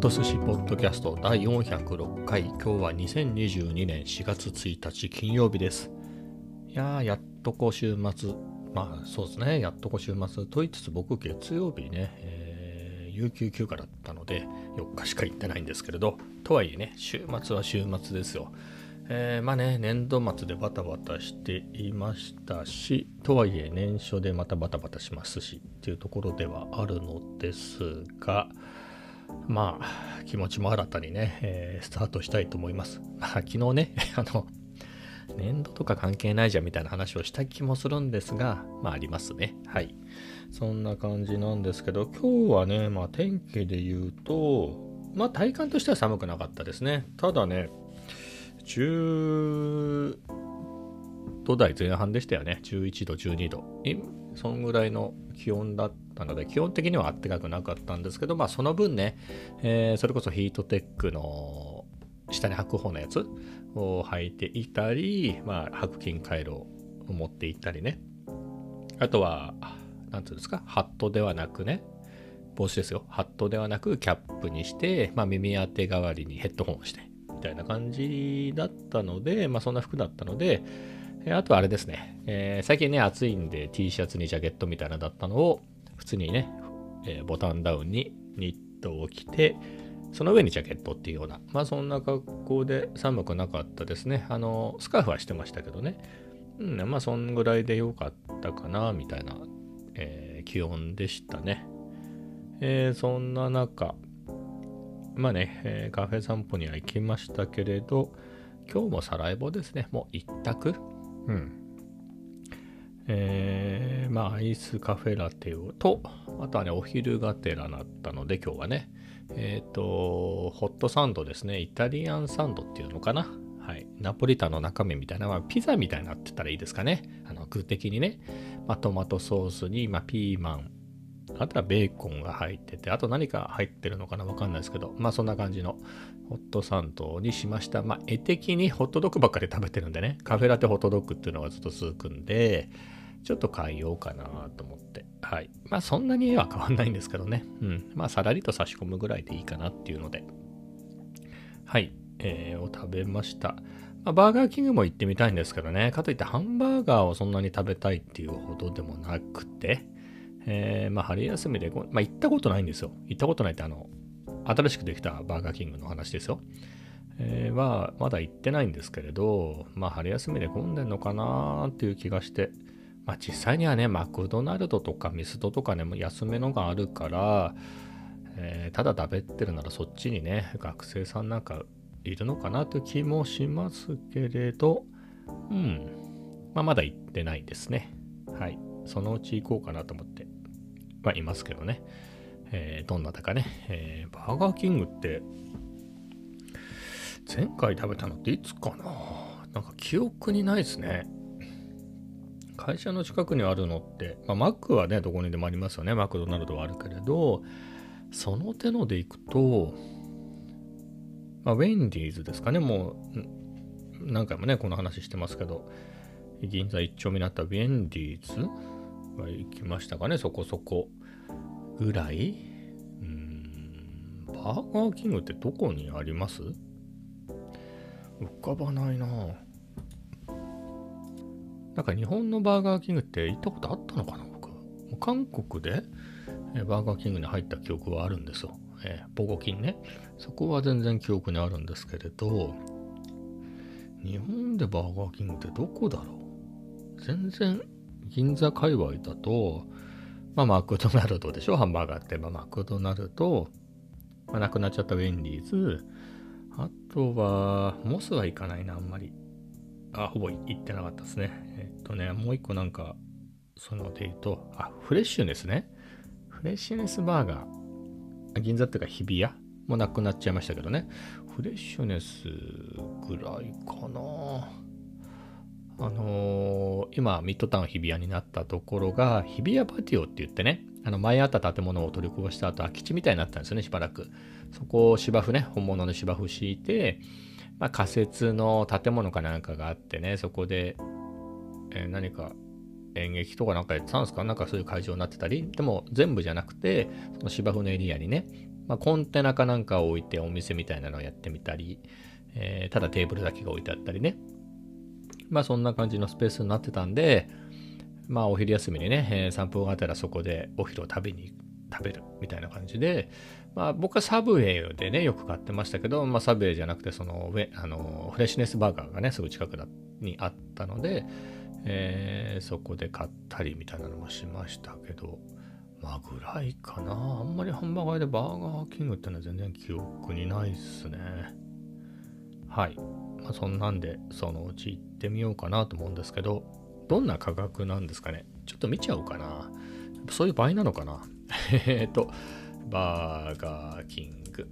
と寿司ポッドキャスト第406回。今日は2022年4月1日金曜日です。いやーやっとこう週末。まあそうですね。やっとこう週末と言いつつ僕月曜日ね、えー、有給休暇だったので4日しか行ってないんですけれどとはいえね週末は週末ですよ。えー、まあね、年度末でバタバタしていましたし、とはいえ年初でまたバタバタしますしっていうところではあるのですが、まあ、気持ちも新たにね、えー、スタートしたいと思います。まあ、昨日ね、あの、年度とか関係ないじゃんみたいな話をした気もするんですが、まあありますね。はい。そんな感じなんですけど、今日はね、まあ天気で言うと、まあ体感としては寒くなかったですね。ただね、10度台前半でしたよね。11度、12度。そんぐらいの気温だったので、基本的にはあったかくなかったんですけど、まあその分ね、えー、それこそヒートテックの下に履く方のやつを履いていたり、まあ白金回路を持っていったりね。あとは、何ていうんですか、ハットではなくね、帽子ですよ。ハットではなくキャップにして、まあ耳当て代わりにヘッドホンをして、みたいな感じだったので、まあそんな服だったので、あとあれですね、えー、最近ね、暑いんで T シャツにジャケットみたいなだったのを、普通にね、えー、ボタンダウンにニットを着て、その上にジャケットっていうような、まあそんな格好で寒くなかったですね。あの、スカーフはしてましたけどね。うん、まあそんぐらいで良かったかな、みたいな、えー、気温でしたね。えー、そんな中、まあね、えー、カフェ散歩には行きましたけれど、今日もサラエボですね。もう一択うん。えー、まあ、アイスカフェラテをと、あとはね、お昼がてらだったので、今日はね、えっ、ー、と、ホットサンドですね、イタリアンサンドっていうのかな。はい。ナポリタンの中身みたいな、まあ、ピザみたいになってたらいいですかね。あの、具的にね。まあ、トマトソースに、まあ、ピーマン、あとはベーコンが入ってて、あと何か入ってるのかなわかんないですけど、まあそんな感じのホットサンドにしました。まあ絵的にホットドッグばっかり食べてるんでね、カフェラテホットドッグっていうのがずっと続くんで、ちょっと変えようかなと思って。はい。まあそんなに絵は変わんないんですけどね。うん。まあさらりと差し込むぐらいでいいかなっていうので。はい。えー、を食べました。まあ、バーガーキングも行ってみたいんですけどね。かといってハンバーガーをそんなに食べたいっていうほどでもなくて、えー、まあ、春休みで、まあ、行ったことないんですよ。行ったことないって、あの、新しくできたバーガーキングの話ですよ。えー、は、まだ行ってないんですけれど、まあ、春休みで混んでんのかなっていう気がして、まあ、実際にはね、マクドナルドとかミスドとかね、も安めのがあるから、えー、ただ食べてるならそっちにね、学生さんなんかいるのかなという気もしますけれど、うん。まあ、まだ行ってないですね。はい。そのうち行こうかなと思ってはいますけどね。えー、どんなだかね、えー、バーガーキングって、前回食べたのっていつかななんか記憶にないですね。会社の近くにあるのって、まあ、マックはね、どこにでもありますよね。マクドナルドはあるけれど、その手ので行くと、まあ、ウェンディーズですかね。もう、何回もね、この話してますけど、銀座一丁目にあったウェンディーズは行きましたかね、そこそこぐらい。うん、バーガーキングってどこにあります？浮かばないななんか日本のバーガーキングって行ったことあったのかな僕。韓国でバーガーキングに入った記憶はあるんですよ。えー、ボゴキンね。そこは全然記憶にあるんですけれど、日本でバーガーキングってどこだろう？全然銀座界隈だと、まあ、マクドナルドでしょ？ハンバーガーって。まあ、マクドナルド、まあ、なくなっちゃったウェンディーズ、あとは、モスは行かないな、あんまり。あ、ほぼ行ってなかったですね。えっとね、もう一個なんか、そので言うと、あ、フレッシュネスね。フレッシュネスバーガー。銀座っていうか日比谷？もなくなっちゃいましたけどね。フレッシュネスぐらいかな。あのー、今、ミッドタウン日比谷になったところが、日比谷パティオって言ってね、あの前あった建物を取り壊した後、空き地みたいになったんですよね、しばらく。そこを芝生ね、本物の芝生敷いて、まあ、仮設の建物かなんかがあってね、そこで、えー、何か演劇とかなんかやってたんですか？なんかそういう会場になってたり、でも全部じゃなくて、その芝生のエリアにね、まあ、コンテナかなんかを置いてお店みたいなのをやってみたり、えー、ただテーブルだけが置いてあったりね。まあそんな感じのスペースになってたんで、まあお昼休みにね、えー、散歩があったらそこでお昼を食べに食べるみたいな感じで、まあ僕はサブウェイでね、よく買ってましたけど、まあサブウェイじゃなくて、その上、あの、フレッシュネスバーガーがね、すぐ近くにあったので、えー、そこで買ったりみたいなのもしましたけど、まあぐらいかな。あんまりハンバーガーでバーガーキングってのは全然記憶にないっすね。はい。まあそんなんで、そのうち行ってみようかなと思うんですけど、どんな価格なんですかね？ちょっと見ちゃおうかな。そういう場合なのかな？えっと、バーガーキング。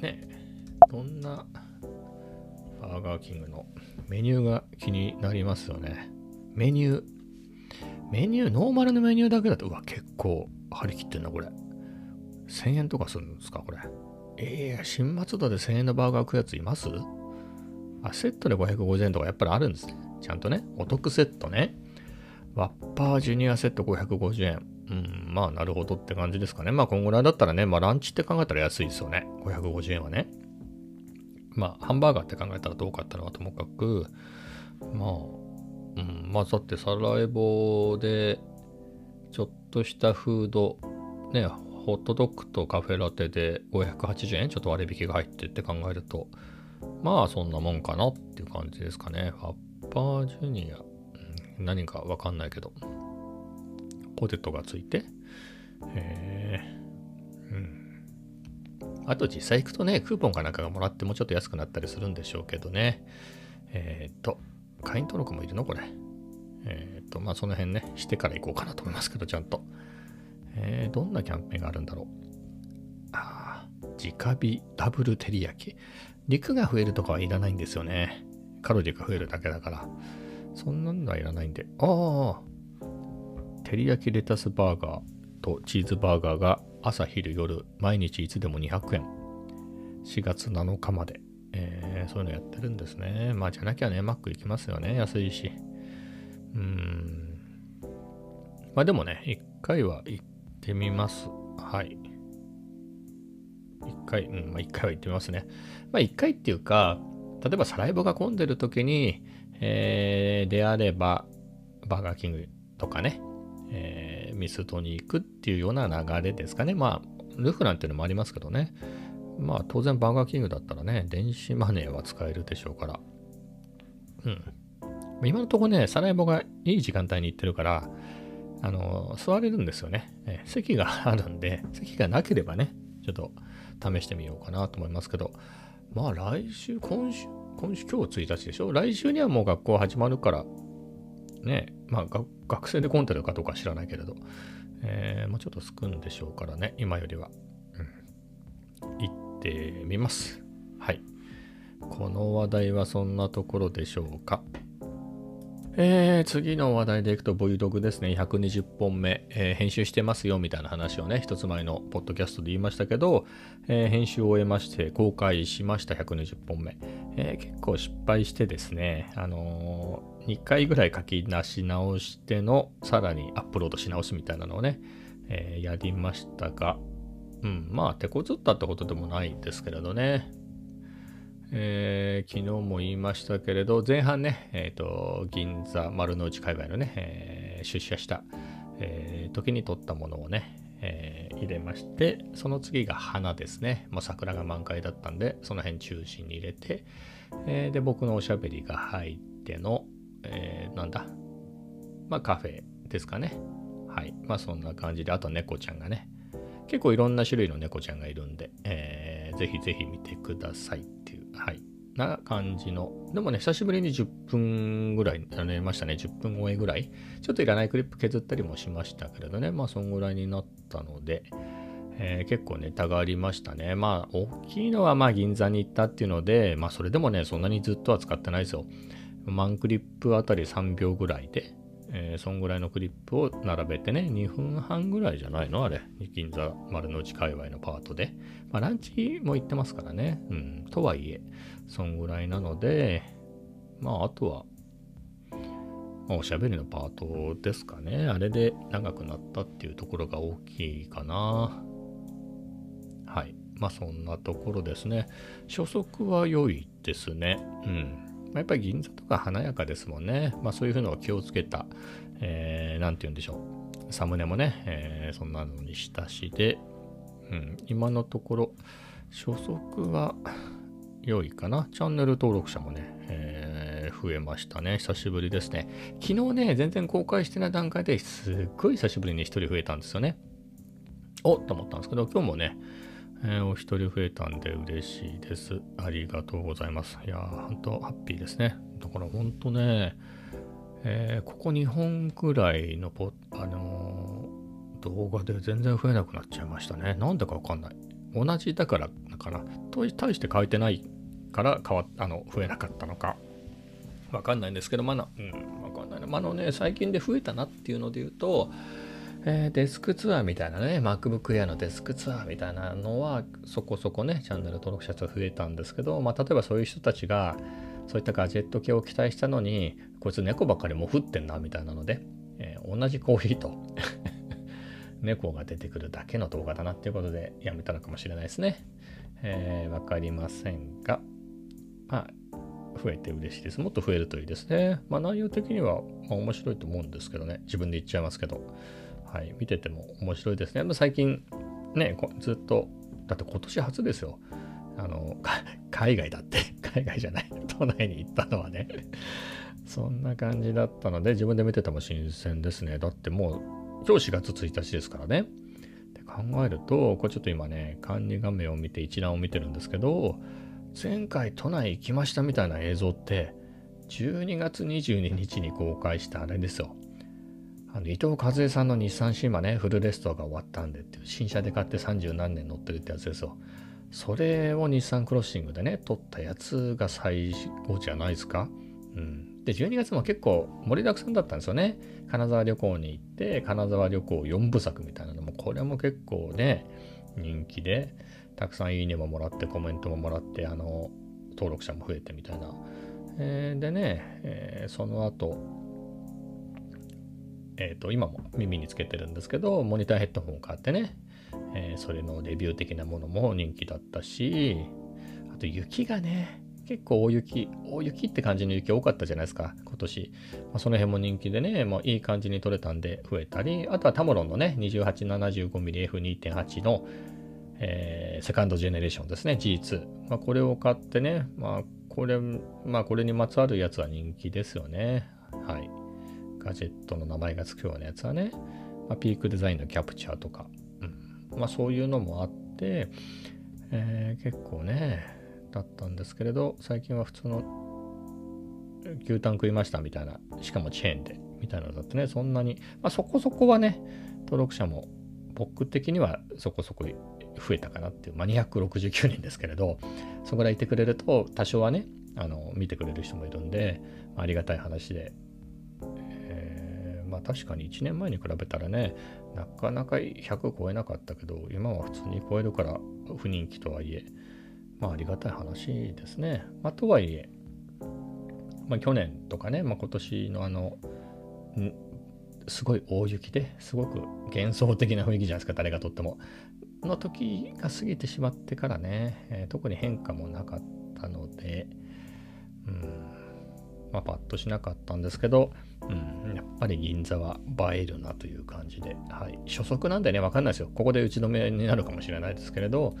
ねどんなバーガーキングのメニューが気になりますよね。メニュー。メニュー、ノーマルのメニューだけだと、うわ、結構張り切ってんな、これ。1000円とかするんですか、これ。ええー、新松戸で1000円のバーガー食うやついます？あ、セットで550円とかやっぱりあるんですね。ちゃんとね。お得セットね。ワッパージュニアセット550円。うん、まあなるほどって感じですかね。まあこんぐらいだったらね、まあランチって考えたら安いですよね。550円はね。まあハンバーガーって考えたらどうかったのはともかく、まあ、うん、まあだってサラエボでちょっとしたフード、ね、ホットドッグとカフェラテで580円ちょっと割引が入ってって考えると、まあそんなもんかなっていう感じですかね。ファッパージュニア、何かわかんないけど。ポテトがついて、え、うん。あと実際行くとね、クーポンかなんかがもらってもうちょっと安くなったりするんでしょうけどね。えっ、ー、と、会員登録もいるのこれ。えっ、ー、と、まあその辺ね、してから行こうかなと思いますけど、ちゃんと。えー、どんなキャンペーンがあるんだろう。ああ、直火ダブル照り焼き。肉が増えるとかはいらないんですよね。カロリーが増えるだけだから。そんなのはいらないんで。ああ、照り焼きレタスバーガーとチーズバーガーが朝昼夜毎日いつでも200円。4月7日まで、えー、そういうのやってるんですね。まあじゃなきゃねマック行きますよね。安いし。うーん。まあでもね一回は行ってみます。はい。回うんまあ一回は行ってみますねまあ一回っていうか例えばサライボが混んでる時に、えー、であればバーガーキングとかねえー、ミストに行くっていうような流れですかね。まあ、ルフランっていうのもありますけどね。まあ、当然バーガーキングだったらね、電子マネーは使えるでしょうから。うん。今のとこね、サラエボがいい時間帯に行ってるから、あの、座れるんですよね。え、席があるんで、席がなければね、ちょっと試してみようかなと思いますけど、まあ来週、今週、今週、今日1日でしょ？来週にはもう学校始まるから、ね、まあ学生で混んでるかどうか知らないけれど、えー、もうちょっと少んでしょうからね、今よりは。うん。行ってみます。はい。この話題はそんなところでしょうか。えー、次の話題でいくと Vlog ですね。120本目、えー、編集してますよみたいな話をね、一つ前のポッドキャストで言いましたけど、えー、編集を終えまして公開しました120本目。え結構失敗してですね、あの2回ぐらい書き出し直しての、さらにアップロードし直すみたいなのをね、えやりましたが、うん、まあ手こずったってことでもないんですけれどね。えー、昨日も言いましたけれど、前半ね、え、ー、と、銀座丸の内海外のね、えー、出社した、え時に撮ったものをね、え入れまして、その次が花ですね。もう桜が満開だったんで、その辺中心に入れて、えで、僕のおしゃべりが入っての、えなんだ、まあカフェですかね。はい。まあそんな感じで、あと猫ちゃんがね、結構いろんな種類の猫ちゃんがいるんで、えー、ぜひぜひ見てくださいっていうはい。な感じの。でもね、久しぶりに10分ぐらいやりましたね。10分超えぐらい。ちょっといらないクリップ削ったりもしましたけれどね。まあ、そんぐらいになったので、えー、結構ネタがありましたね。まあ、大きいのはまあ銀座に行ったっていうので、まあ、それでもね、そんなにずっとは使ってないですよ。マンクリップあたり3秒ぐらいで、えー、そんぐらいのクリップを並べてね、2分半ぐらいじゃないの？あれ。銀座丸の内界隈のパートで。まあ、ランチも行ってますからね。うん。とはいえ、そんぐらいなので、まあ、あとは、おしゃべりのパートですかね。あれで長くなったっていうところが大きいかな。はい。まあそんなところですね。初速は良いですね。うん。まやっぱり銀座とか華やかですもんね。まあそういうのを気をつけた、えー、なんて言うんでしょう。サムネもね、えー、そんなのにしたしで、うん、今のところ、初速は良いかな。チャンネル登録者もね、えー、増えましたね。久しぶりですね。昨日ね、全然公開してない段階ですっごい久しぶりに1人増えたんですよね。おっと思ったんですけど、今日もね、えー、お一人増えたんで嬉しいです。ありがとうございます。いやー、本当ハッピーですね。だから本当ね、えー、ここ2本くらいのポ、あのー、動画で全然増えなくなっちゃいましたね。なんでかわかんない。同じだからかな。と対して変えてないから変わあの増えなかったのか。わかんないんですけど、まだ、うん、わかんないな。まあのね、最近で増えたなっていうので言うと、えー、デスクツアーみたいなね、MacBook Air のデスクツアーみたいなのはそこそこね、チャンネル登録者数増えたんですけど、まあ、例えばそういう人たちが、そういったガジェット系を期待したのに、こいつ猫ばっかりも降ってんなみたいなので、えー、同じコーヒーと 猫が出てくるだけの動画だなっていうことでやめたのかもしれないですね。えー、わかりませんが、まあ、増えて嬉しいです。もっと増えるといいですね。まあ内容的には、ま、面白いと思うんですけどね。自分で言っちゃいますけど。はい、見てても面白いですね。最近、ね、ずっと、だって今年初ですよ。あの、海外だって、海外じゃない、都内に行ったのはね。そんな感じだったので、自分で見てても新鮮ですね。だってもう、今日4月1日ですからね。って考えると、これちょっと今ね、管理画面を見て一覧を見てるんですけど、前回都内行きましたみたいな映像って、12月22日に公開したあれですよ。あの伊藤和恵さんの日産シーマね、フルレストが終わったんでっていう、新車で買って30何年乗ってるってやつですよ。それを日産クロッシングでね、撮ったやつが最後じゃないですか。うん。で、12月も結構盛りだくさんだったんですよね。金沢旅行に行って、金沢旅行4部作みたいなのも、これも結構ね、人気で、たくさんいいねももらって、コメントももらって、あの、登録者も増えてみたいな。えー、でね、えー、その後、え、ー、と、今も耳につけてるんですけど、モニターヘッドホンを買ってね、えー、それのレビュー的なものも人気だったし、あと雪がね、結構大雪、大雪って感じの雪多かったじゃないですか、今年。まあ、その辺も人気でね、もういい感じに撮れたんで増えたり、あとはタムロンのね、2875mmF2.8 の、えー、セカンドジェネレーションですね、G2。まあ、これを買ってね、まあ、これ、まあ、これにまつわるやつは人気ですよね。はい。ガジェットの名前が付くようなやつはね、まあ、ピークデザインのキャプチャーとか、うん。まあ、そういうのもあって、えー、結構ね、だったんですけれど、最近は普通の牛タン食いましたみたいな、しかもチェーンで、みたいなのだってね、そんなに、まあ、そこそこはね、登録者も僕的にはそこそこ増えたかなっていう、まあ、269人ですけれど、そこらいてくれると、多少はね、あの見てくれる人もいるんで、ありがたい話でまあ確かに1年前に比べたらね、なかなか100超えなかったけど、今は普通に超えるから不人気とはいえ、まあありがたい話ですね。まあとはいえ、まあ去年とかね、まあ今年のあの、すごい大雪ですごく幻想的な雰囲気じゃないですか、誰がとっても。の時が過ぎてしまってからね、えー、特に変化もなかったので、うん、まあパッとしなかったんですけど、うん、やっぱり銀座は映えるなという感じで、はい、初速なんでね、わかんないですよ。ここで打ち止めになるかもしれないですけれど、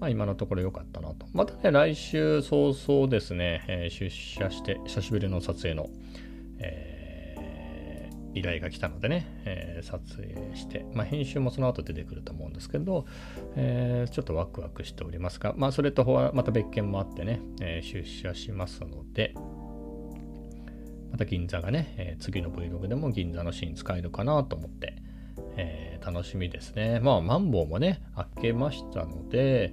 まあ、今のところ良かったなと。またね、来週早々ですね、えー、出社して、久しぶりの撮影の、えー、依頼が来たのでね、えー、撮影して、まあ、編集もその後出てくると思うんですけど、え、ちょっとワクワクしておりますが、まあ、それとまた別件もあってね、え出社しますので、また銀座がね、えー、次の Vlog でも銀座のシーン使えるかなと思って、えー、楽しみですね。まあ、マンボウもね、開けましたので、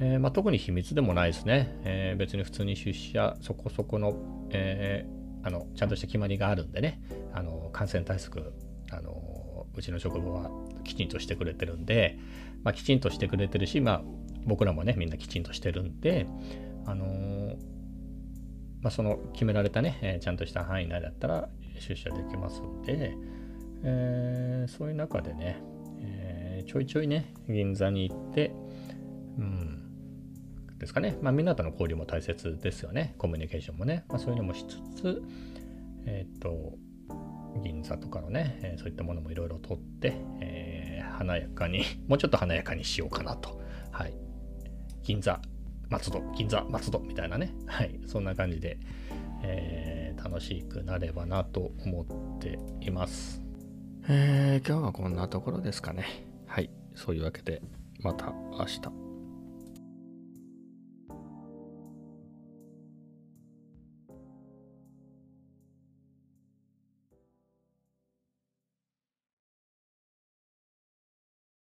えー、まあ、特に秘密でもないですね。え別に普通に出社、そこそこの、えあの、ちゃんとした決まりがあるんでね、あの、感染対策、あの、うちの職場はきちんとしてくれてるんで、まあ、きちんとしてくれてるし、まあ、僕らもね、みんなきちんとしてるんで、あのまあ、その決められたね、え、ちゃんとした範囲内だったら出社できますんで、えー、そういう中でね、えー、ちょいちょいね、銀座に行って、うん。ですかね。まあ、みんなとの交流も大切ですよね。コミュニケーションもね。まあ、そういうのもしつつ、えっ、と、銀座とかのね、えそういったものもいろいろ取って、え華やかに、もうちょっと華やかにしようかなと。はい。銀座、松戸、銀座、松戸みたいなね。はい。そんな感じで、えー楽しくなればなと思っています。えー今日はこんなところですかね。はい。そういうわけで、また明日。